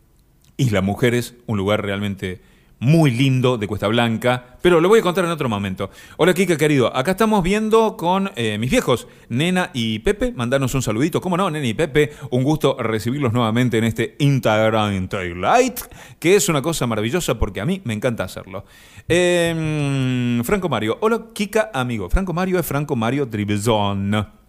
Isla Mujeres, un lugar realmente muy lindo de Cuesta Blanca, pero lo voy a contar en otro momento. Hola Kika querido, acá estamos viendo con eh, mis viejos, Nena y Pepe, mandarnos un saludito, ¿cómo no? Nena y Pepe, un gusto recibirlos nuevamente en este Instagram Light, que es una cosa maravillosa porque a mí me encanta hacerlo. Eh, Franco Mario, hola Kika amigo, Franco Mario es Franco Mario Dribzon.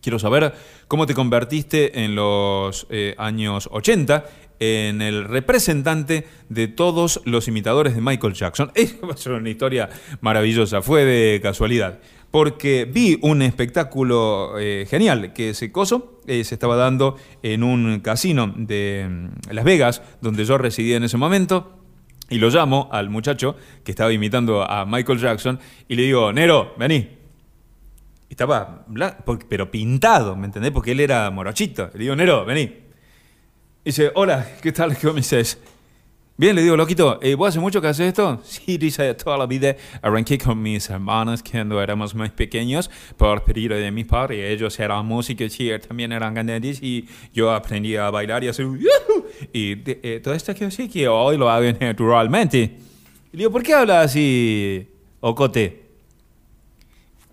Quiero saber cómo te convertiste en los eh, años 80 en el representante de todos los imitadores de Michael Jackson. Es una historia maravillosa, fue de casualidad. Porque vi un espectáculo eh, genial que ese coso eh, se estaba dando en un casino de mm, Las Vegas, donde yo residía en ese momento. Y lo llamo al muchacho que estaba imitando a Michael Jackson y le digo, Nero, vení, estaba pero pintado, ¿me entendés? Porque él era morochito. Le digo, Nero, vení. Dice, hola, ¿qué tal? ¿Cómo dices? Bien, le digo, loquito, eh, ¿vos hace mucho que haces esto? Sí, dice, toda la vida arranqué con mis hermanos cuando éramos más pequeños por pedido de mis padres. Ellos eran músicos y también eran cantantes y yo aprendí a bailar y hacer yujú. Y de- eh, todo esto que así que hoy lo hago naturalmente. Le digo, ¿por qué hablas así, Ocote?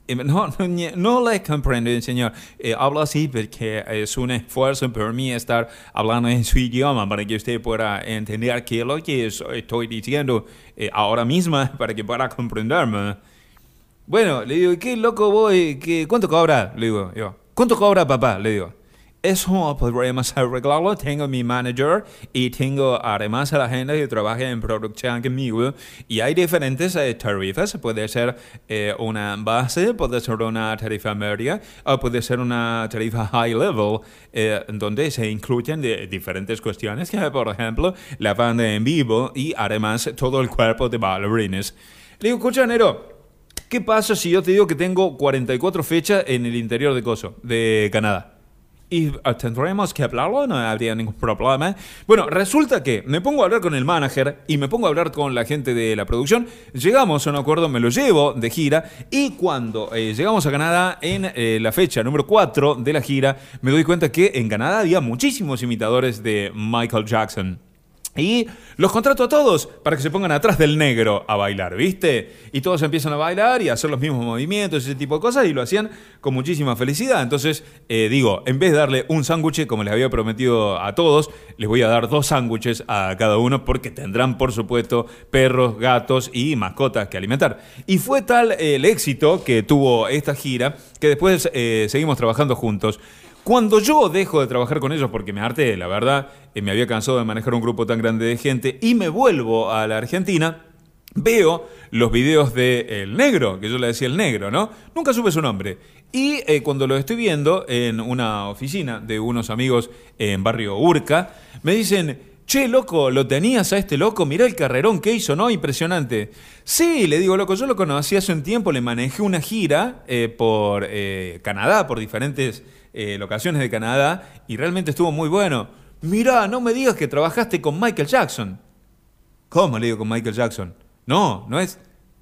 Eh, No, no, no le comprendo, señor. Eh, hablo así porque es un esfuerzo por mí estar hablando en su idioma para que usted pueda entender qué es lo que es- estoy diciendo eh, ahora mismo para que pueda comprenderme. Bueno, le digo, ¿qué loco voy? ¿Qué, ¿Cuánto cobra? Le digo yo. ¿Cuánto cobra papá? Le digo. Eso podremos arreglarlo. Tengo mi manager y tengo además a la gente que trabaja en producción conmigo. Y hay diferentes eh, tarifas. Puede ser eh, una base, puede ser una tarifa media o puede ser una tarifa high level, eh, donde se incluyen diferentes cuestiones, que por ejemplo la banda en vivo y además todo el cuerpo de bailarines. Le digo, Nero, ¿Qué pasa si yo te digo que tengo 44 fechas en el interior de Coso, de Canadá? Y ah, tendremos que hablarlo, no habría ningún problema. Bueno, resulta que me pongo a hablar con el manager y me pongo a hablar con la gente de la producción. Llegamos a un acuerdo, me lo llevo de gira y cuando eh, llegamos a Canadá en eh, la fecha número 4 de la gira, me doy cuenta que en Canadá había muchísimos imitadores de Michael Jackson. Y los contrato a todos para que se pongan atrás del negro a bailar, ¿viste? Y todos empiezan a bailar y a hacer los mismos movimientos, ese tipo de cosas, y lo hacían con muchísima felicidad. Entonces, eh, digo, en vez de darle un sándwich, como les había prometido a todos, les voy a dar dos sándwiches a cada uno porque tendrán, por supuesto, perros, gatos y mascotas que alimentar. Y fue tal eh, el éxito que tuvo esta gira que después eh, seguimos trabajando juntos. Cuando yo dejo de trabajar con ellos, porque me harté, la verdad, eh, me había cansado de manejar un grupo tan grande de gente, y me vuelvo a la Argentina, veo los videos de El Negro, que yo le decía El Negro, ¿no? Nunca supe su nombre. Y eh, cuando lo estoy viendo en una oficina de unos amigos en barrio Urca, me dicen, che, loco, ¿lo tenías a este loco? Mirá el carrerón que hizo, ¿no? Impresionante. Sí, le digo, loco, yo lo conocí hace un tiempo, le manejé una gira eh, por Canadá, por diferentes eh, locaciones de Canadá, y realmente estuvo muy bueno. Mirá, no me digas que trabajaste con Michael Jackson. ¿Cómo le digo con Michael Jackson? No, no es.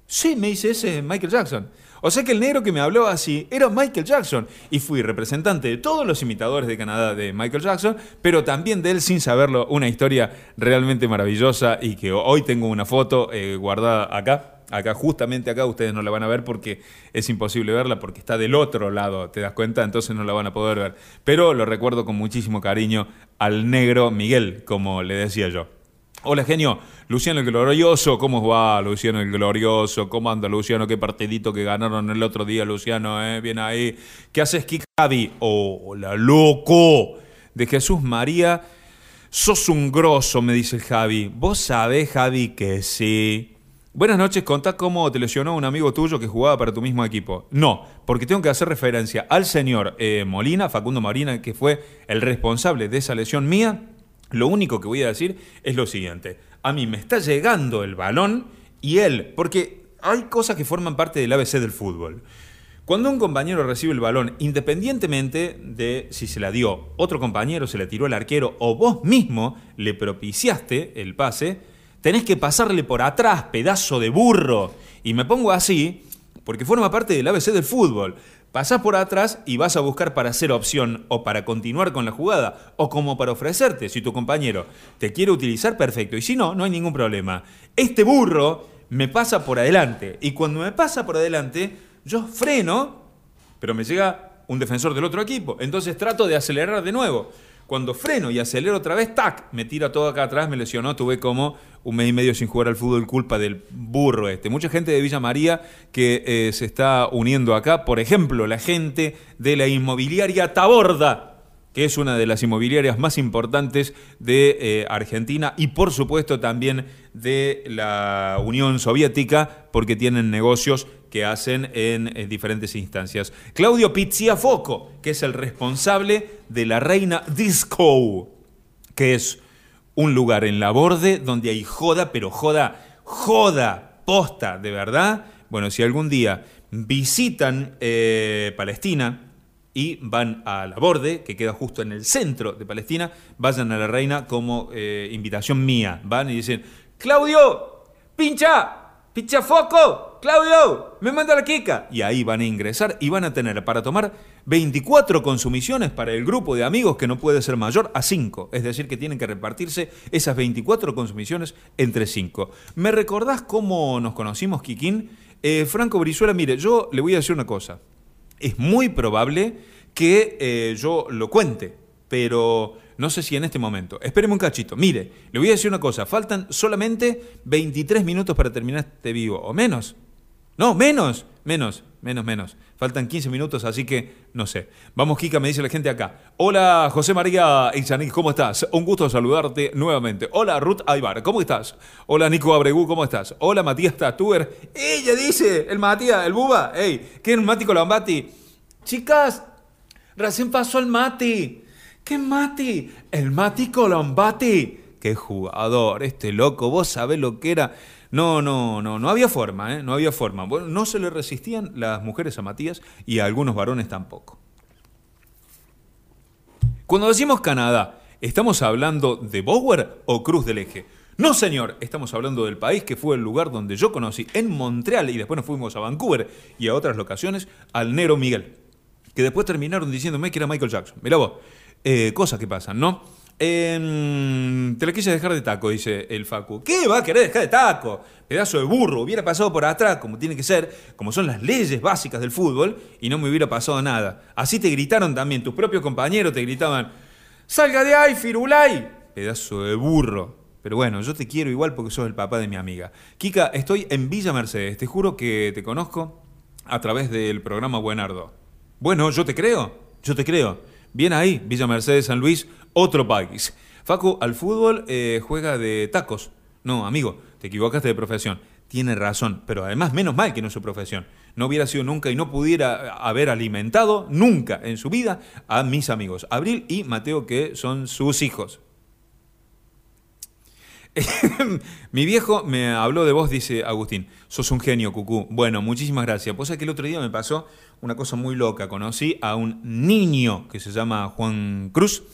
Sí, me dice ese Michael Jackson. O sea que el negro que me habló así era Michael Jackson. Y fui representante de todos los imitadores de Canadá de Michael Jackson, pero también de él sin saberlo. Una historia realmente maravillosa y que hoy tengo una foto eh, guardada acá. Acá, justamente acá, ustedes no la van a ver porque es imposible verla, porque está del otro lado, ¿te das cuenta? Entonces no la van a poder ver. Pero lo recuerdo con muchísimo cariño al negro Miguel, como le decía yo. Hola, genio. Luciano el Glorioso, ¿cómo va Luciano el Glorioso? ¿Cómo anda Luciano? Qué partidito que ganaron el otro día, Luciano, ¿eh? Bien ahí. ¿Qué haces, Kikabi? Hola, loco. De Jesús María. Sos un grosso, me dice el Javi. ¿Vos sabés, Javi, que sí? Buenas noches, contá cómo te lesionó un amigo tuyo que jugaba para tu mismo equipo. No, porque tengo que hacer referencia al señor eh, Molina, Facundo Molina, que fue el responsable de esa lesión mía. Lo único que voy a decir es lo siguiente. A mí me está llegando el balón y él, porque hay cosas que forman parte del ABC del fútbol. Cuando un compañero recibe el balón, independientemente de si se la dio otro compañero, se la tiró el arquero o vos mismo le propiciaste el pase, tenés que pasarle por atrás, pedazo de burro. Y me pongo así porque forma parte del ABC del fútbol. Pasás por atrás y vas a buscar para hacer opción o para continuar con la jugada o como para ofrecerte. Si tu compañero te quiere utilizar, perfecto. Y si no, no hay ningún problema. Este burro me pasa por adelante. Y cuando me pasa por adelante, yo freno, pero me llega un defensor del otro equipo. Entonces trato de acelerar de nuevo. Cuando freno y acelero otra vez, tac, me tira todo acá atrás, me lesionó, tuve como un mes y medio sin jugar al fútbol culpa del burro este. Mucha gente de Villa María que eh, se está uniendo acá, por ejemplo, la gente de la inmobiliaria Taborda, que es una de las inmobiliarias más importantes de eh, Argentina y por supuesto también de la Unión Soviética, porque tienen negocios que hacen en, en diferentes instancias. Claudio Pizziafoco, que es el responsable de la Reina Disco, que es un lugar en la borde donde hay joda, pero joda, joda, posta, de verdad. Bueno, si algún día visitan eh, Palestina y van a la borde, que queda justo en el centro de Palestina, vayan a la reina como eh, invitación mía. Van y dicen, Claudio, pincha, pincha foco, Claudio, me manda la Kika. Y ahí van a ingresar y van a tener para tomar 24 consumiciones para el grupo de amigos que no puede ser mayor a 5. Es decir, que tienen que repartirse esas 24 consumiciones entre 5. ¿Me recordás cómo nos conocimos, Kikín? Eh, Franco Brizuela, mire, yo le voy a decir una cosa. Es muy probable que eh, yo lo cuente, pero no sé si en este momento. Espéreme un cachito. Mire, le voy a decir una cosa. Faltan solamente 23 minutos para terminar este vivo, o menos. No, menos, menos, menos, menos. Faltan 15 minutos, así que no sé. Vamos, Kika, me dice la gente acá. Hola, José María Izanik, ¿cómo estás? Un gusto saludarte nuevamente. Hola, Ruth Aybar, ¿cómo estás? Hola, Nico Abregú, ¿cómo estás? Hola, Matías Tatuer. Ella dice, el Matías, el Buba. Ey, ¿qué es Mati Colambati? Chicas, recién pasó el Mati. ¿Qué Mati? El Mati Colombati. Qué jugador, este loco. Vos sabés lo que era. No, no, no, no había forma, ¿eh? No había forma. Bueno, no se le resistían las mujeres a Matías y a algunos varones tampoco. Cuando decimos Canadá, ¿estamos hablando de Bower o Cruz del Eje? No, señor, estamos hablando del país que fue el lugar donde yo conocí en Montreal y después nos fuimos a Vancouver y a otras locaciones al Nero Miguel, que después terminaron diciéndome que era Michael Jackson. Mirá vos, eh, cosas que pasan, ¿no? Em, te la quise dejar de taco, dice el Facu. ¿Qué va a querer dejar de taco? Pedazo de burro, hubiera pasado por atrás, como tiene que ser, como son las leyes básicas del fútbol, y no me hubiera pasado nada. Así te gritaron también, tus propios compañeros te gritaban, ¡Salga de ahí, Firulay! Pedazo de burro. Pero bueno, yo te quiero igual porque sos el papá de mi amiga. Kika, estoy en Villa Mercedes. Te juro que te conozco a través del programa Buenardo. Bueno, yo te creo. Yo te creo. Bien ahí, Villa Mercedes, San Luis, otro país. Facu, al fútbol eh, juega de tacos. No, amigo, te equivocaste de profesión. Tiene razón, pero además menos mal que no es su profesión. No hubiera sido nunca y no pudiera haber alimentado nunca en su vida a mis amigos, Abril y Mateo, que son sus hijos. Mi viejo me habló de vos, dice Agustín. Sos un genio, Cucú. Bueno, muchísimas gracias. Pues es que el otro día me pasó una cosa muy loca. Conocí a un niño que se llama Juan Cruz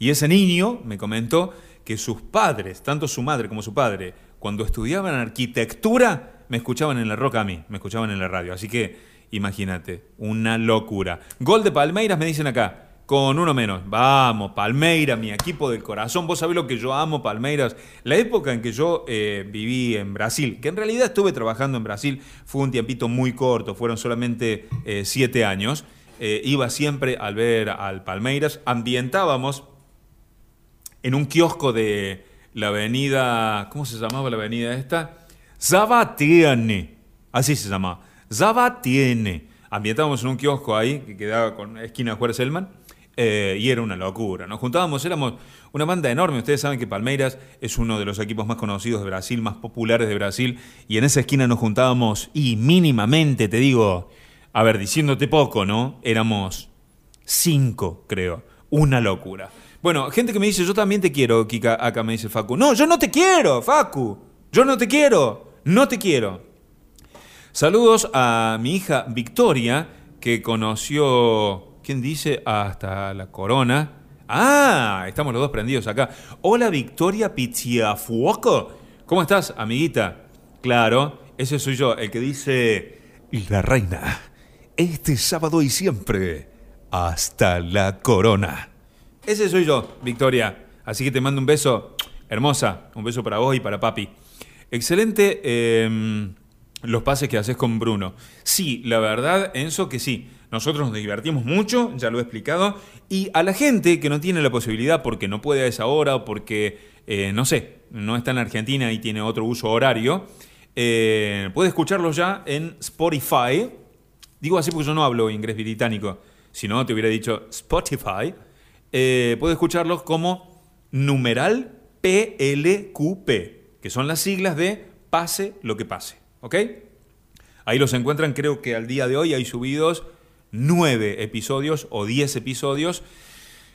y ese niño me comentó que sus padres, tanto su madre como su padre, cuando estudiaban arquitectura, me escuchaban en la roca a mí, me escuchaban en la radio. Así que imagínate, una locura. Gol de Palmeiras, me dicen acá con uno menos. Vamos, Palmeiras, mi equipo del corazón. Vos sabés lo que yo amo, Palmeiras. La época en que yo eh, viví en Brasil, que en realidad estuve trabajando en Brasil, fue un tiempito muy corto, fueron solamente eh, siete años. Eh, iba siempre al ver al Palmeiras. Ambientábamos en un kiosco de la avenida. ¿Cómo se llamaba la avenida esta? Zabatiene. Así se llamaba. Zabatiene. Ambientábamos en un kiosco ahí que quedaba con esquina Juárez Selman eh, y era una locura. Nos juntábamos, éramos una banda enorme. Ustedes saben que Palmeiras es uno de los equipos más conocidos de Brasil, más populares de Brasil. Y en esa esquina nos juntábamos y mínimamente, te digo, a ver, diciéndote poco, ¿no? Éramos cinco, creo. Una locura. Bueno, gente que me dice, yo también te quiero, Kika, acá me dice Facu. No, yo no te quiero, Facu. Yo no te quiero. No te quiero. Saludos a mi hija Victoria, que conoció ¿Quién dice? Hasta la corona. Ah, estamos los dos prendidos acá. Hola Victoria Pizziafuoco. ¿Cómo estás, amiguita? Claro, ese soy yo, el que dice... La reina, este sábado y siempre, hasta la corona. Ese soy yo, Victoria. Así que te mando un beso, hermosa. Un beso para vos y para papi. Excelente em, los pases que haces con Bruno. Sí, la verdad, Enzo, que sí. Nosotros nos divertimos mucho, ya lo he explicado, y a la gente que no tiene la posibilidad porque no puede a esa hora o porque, eh, no sé, no está en Argentina y tiene otro uso horario, eh, puede escucharlo ya en Spotify. Digo así porque yo no hablo inglés británico, si no te hubiera dicho Spotify. Eh, puede escucharlos como numeral PLQP, que son las siglas de pase lo que pase. ¿Ok? Ahí los encuentran, creo que al día de hoy hay subidos nueve episodios o diez episodios.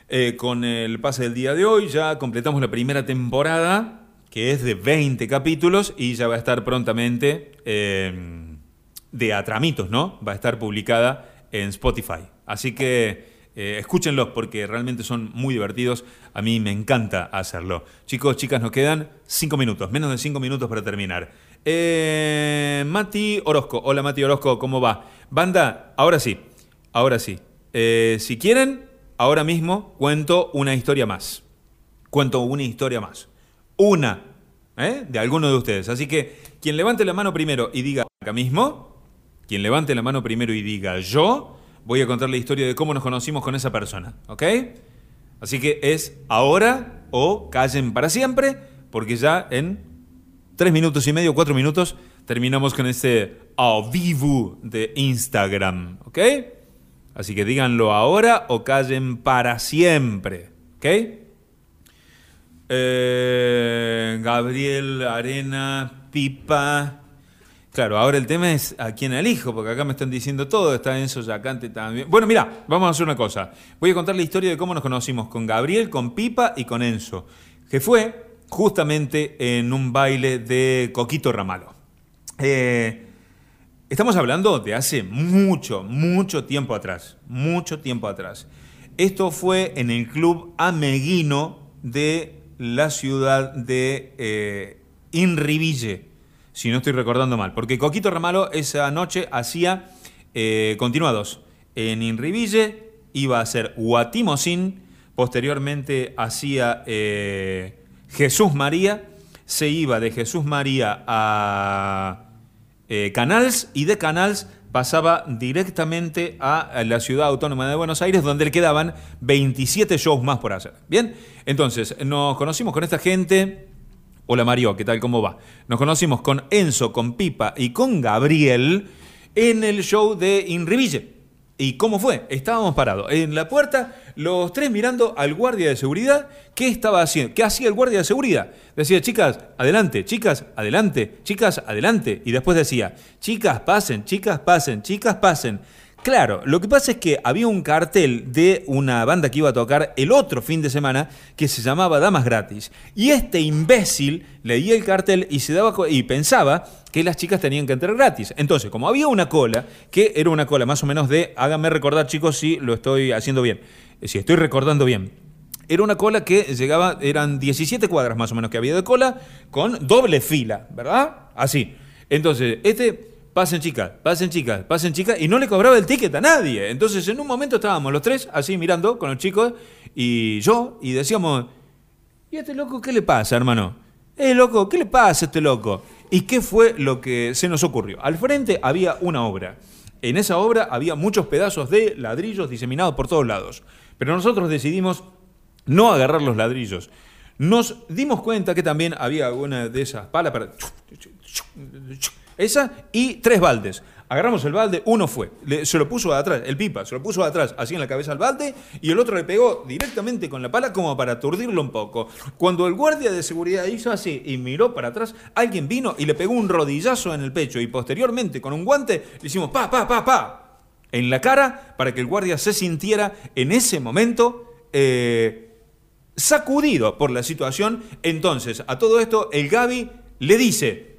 Eh, con el pase del día de hoy ya completamos la primera temporada, que es de 20 capítulos y ya va a estar prontamente eh, de atramitos, ¿no? Va a estar publicada en Spotify. Así que eh, escúchenlos porque realmente son muy divertidos. A mí me encanta hacerlo. Chicos, chicas, nos quedan cinco minutos, menos de cinco minutos para terminar. Mati Orozco, hola Mati Orozco, ¿cómo va? Banda, ahora sí. Ahora sí. Eh, si quieren, ahora mismo cuento una historia más. Cuento una historia más. Una. ¿eh? De alguno de ustedes. Así que quien levante la mano primero y diga acá mismo, quien levante la mano primero y diga yo, voy a contar la historia de cómo nos conocimos con esa persona. ¿Ok? Así que es ahora o callen para siempre, porque ya en tres minutos y medio, cuatro minutos, terminamos con este a vivo de Instagram. ¿Ok? Así que díganlo ahora o callen para siempre. ¿Ok? Eh, Gabriel, Arena, Pipa. Claro, ahora el tema es a quién elijo, porque acá me están diciendo todo, está Enzo Yacante también. Bueno, mira, vamos a hacer una cosa. Voy a contar la historia de cómo nos conocimos con Gabriel, con Pipa y con Enzo, que fue justamente en un baile de Coquito Ramalo. Eh, Estamos hablando de hace mucho, mucho tiempo atrás, mucho tiempo atrás. Esto fue en el club Ameguino de la ciudad de eh, Inriville, si no estoy recordando mal, porque Coquito Ramalo esa noche hacía eh, continuados. En Inriville iba a ser Guatimosín, posteriormente hacía eh, Jesús María, se iba de Jesús María a eh, Canals y de Canals pasaba directamente a la ciudad autónoma de Buenos Aires, donde le quedaban 27 shows más por hacer. Bien, entonces nos conocimos con esta gente. Hola Mario, ¿qué tal? ¿Cómo va? Nos conocimos con Enzo, con Pipa y con Gabriel en el show de Inriville. ¿Y cómo fue? Estábamos parados en la puerta, los tres mirando al guardia de seguridad. ¿Qué estaba haciendo? ¿Qué hacía el guardia de seguridad? Decía, chicas, adelante, chicas, adelante, chicas, adelante. Y después decía, chicas, pasen, chicas, pasen, chicas, pasen. Claro, lo que pasa es que había un cartel de una banda que iba a tocar el otro fin de semana que se llamaba Damas Gratis. Y este imbécil leía el cartel y se daba y pensaba que las chicas tenían que entrar gratis. Entonces, como había una cola, que era una cola más o menos de, háganme recordar chicos si lo estoy haciendo bien, eh, si estoy recordando bien. Era una cola que llegaba, eran 17 cuadras más o menos que había de cola, con doble fila, ¿verdad? Así. Entonces, este pasen chicas, pasen chicas, pasen chicas, y no le cobraba el ticket a nadie. Entonces en un momento estábamos los tres así mirando con los chicos y yo, y decíamos, ¿y a este loco qué le pasa, hermano? Eh, loco, ¿qué le pasa a este loco? ¿Y qué fue lo que se nos ocurrió? Al frente había una obra. En esa obra había muchos pedazos de ladrillos diseminados por todos lados. Pero nosotros decidimos no agarrar los ladrillos. Nos dimos cuenta que también había una de esas palas para esa y tres baldes. Agarramos el balde, uno fue, se lo puso atrás, el pipa, se lo puso atrás, así en la cabeza al balde, y el otro le pegó directamente con la pala como para aturdirlo un poco. Cuando el guardia de seguridad hizo así y miró para atrás, alguien vino y le pegó un rodillazo en el pecho y posteriormente con un guante le hicimos pa, pa, pa, pa, en la cara para que el guardia se sintiera en ese momento eh, sacudido por la situación. Entonces, a todo esto, el Gaby le dice,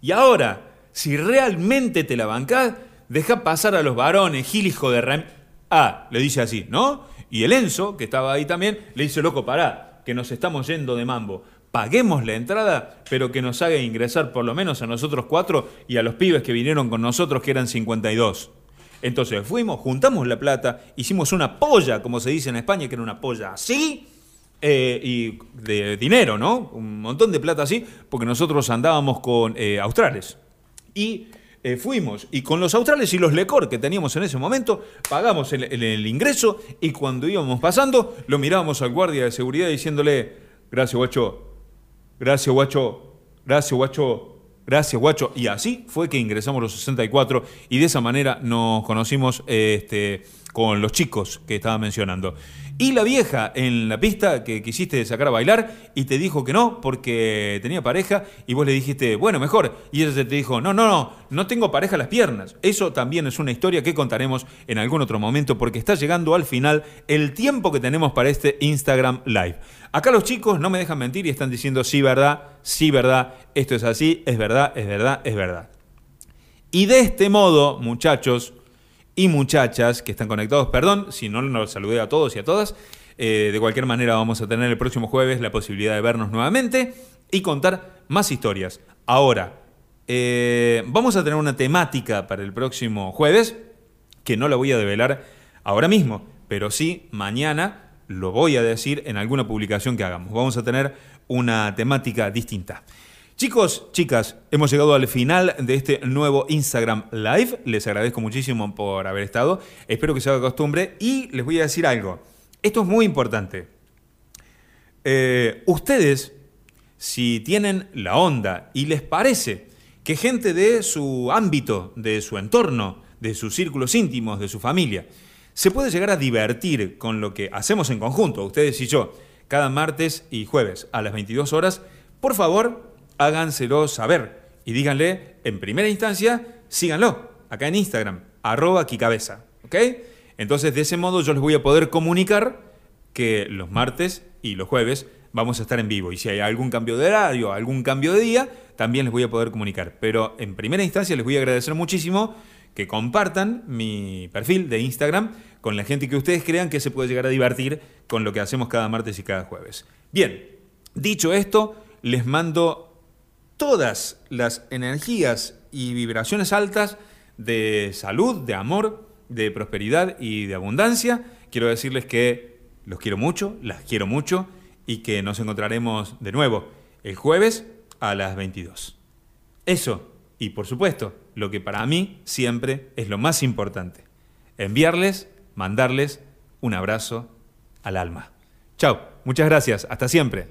y ahora, si realmente te la bancás, deja pasar a los varones, Gil hijo de Ram. Ah, le dice así, ¿no? Y el Enzo, que estaba ahí también, le dice, loco, pará, que nos estamos yendo de mambo. Paguemos la entrada, pero que nos haga ingresar por lo menos a nosotros cuatro y a los pibes que vinieron con nosotros, que eran 52. Entonces fuimos, juntamos la plata, hicimos una polla, como se dice en España, que era una polla así, eh, y de dinero, ¿no? Un montón de plata así, porque nosotros andábamos con eh, australes. Y eh, fuimos, y con los australes y los lecor que teníamos en ese momento, pagamos el, ingreso y cuando íbamos pasando, lo mirábamos al guardia de seguridad diciéndole, gracias guacho, gracias guacho, gracias guacho, gracias guacho. Y así fue que ingresamos los 64 y de esa manera nos conocimos este, con los chicos que estaba mencionando. Y la vieja en la pista que quisiste sacar a bailar y te dijo que no porque tenía pareja y vos le dijiste, bueno, mejor. Y ella te dijo, no, no, no, no tengo pareja las piernas. Eso también es una historia que contaremos en algún otro momento porque está llegando al final el tiempo que tenemos para este Instagram Live. Acá los chicos no me dejan mentir y están diciendo, sí, verdad, sí, verdad, esto es así, es verdad, es verdad, es verdad. Y de este modo, muchachos, y muchachas que están conectados. Perdón si no los saludé a todos y a todas. Eh, de cualquier manera vamos a tener el próximo jueves la posibilidad de vernos nuevamente y contar más historias. Ahora, eh, vamos a tener una temática para el próximo jueves que no la voy a develar ahora mismo, pero sí mañana lo voy a decir en alguna publicación que hagamos. Vamos a tener una temática distinta. Chicos, chicas, hemos llegado al final de este nuevo Instagram Live. Les agradezco muchísimo por haber estado. Espero que se haga costumbre. Y les voy a decir algo. Esto es muy importante. Eh, ustedes, si tienen la onda y les parece que gente de su ámbito, de su entorno, de sus círculos íntimos, de su familia, se puede llegar a divertir con lo que hacemos en conjunto, ustedes y yo, cada martes y jueves a las 22 horas, por favor, háganselo saber y díganle, en primera instancia, síganlo, acá en Instagram, arroba Kikabeza, ¿ok? Entonces, de ese modo yo les voy a poder comunicar que los martes y los jueves vamos a estar en vivo. Y si hay algún cambio de horario, algún cambio de día, también les voy a poder comunicar. Pero en primera instancia les voy a agradecer muchísimo que compartan mi perfil de Instagram con la gente que ustedes crean que se puede llegar a divertir con lo que hacemos cada martes y cada jueves. Bien, dicho esto, les mando todas las energías y vibraciones altas de salud, de amor, de prosperidad y de abundancia. Quiero decirles que los quiero mucho, las quiero mucho y que nos encontraremos de nuevo el jueves a las 22. Eso, y por supuesto, lo que para mí siempre es lo más importante, enviarles, mandarles un abrazo al alma. Chao, muchas gracias, hasta siempre.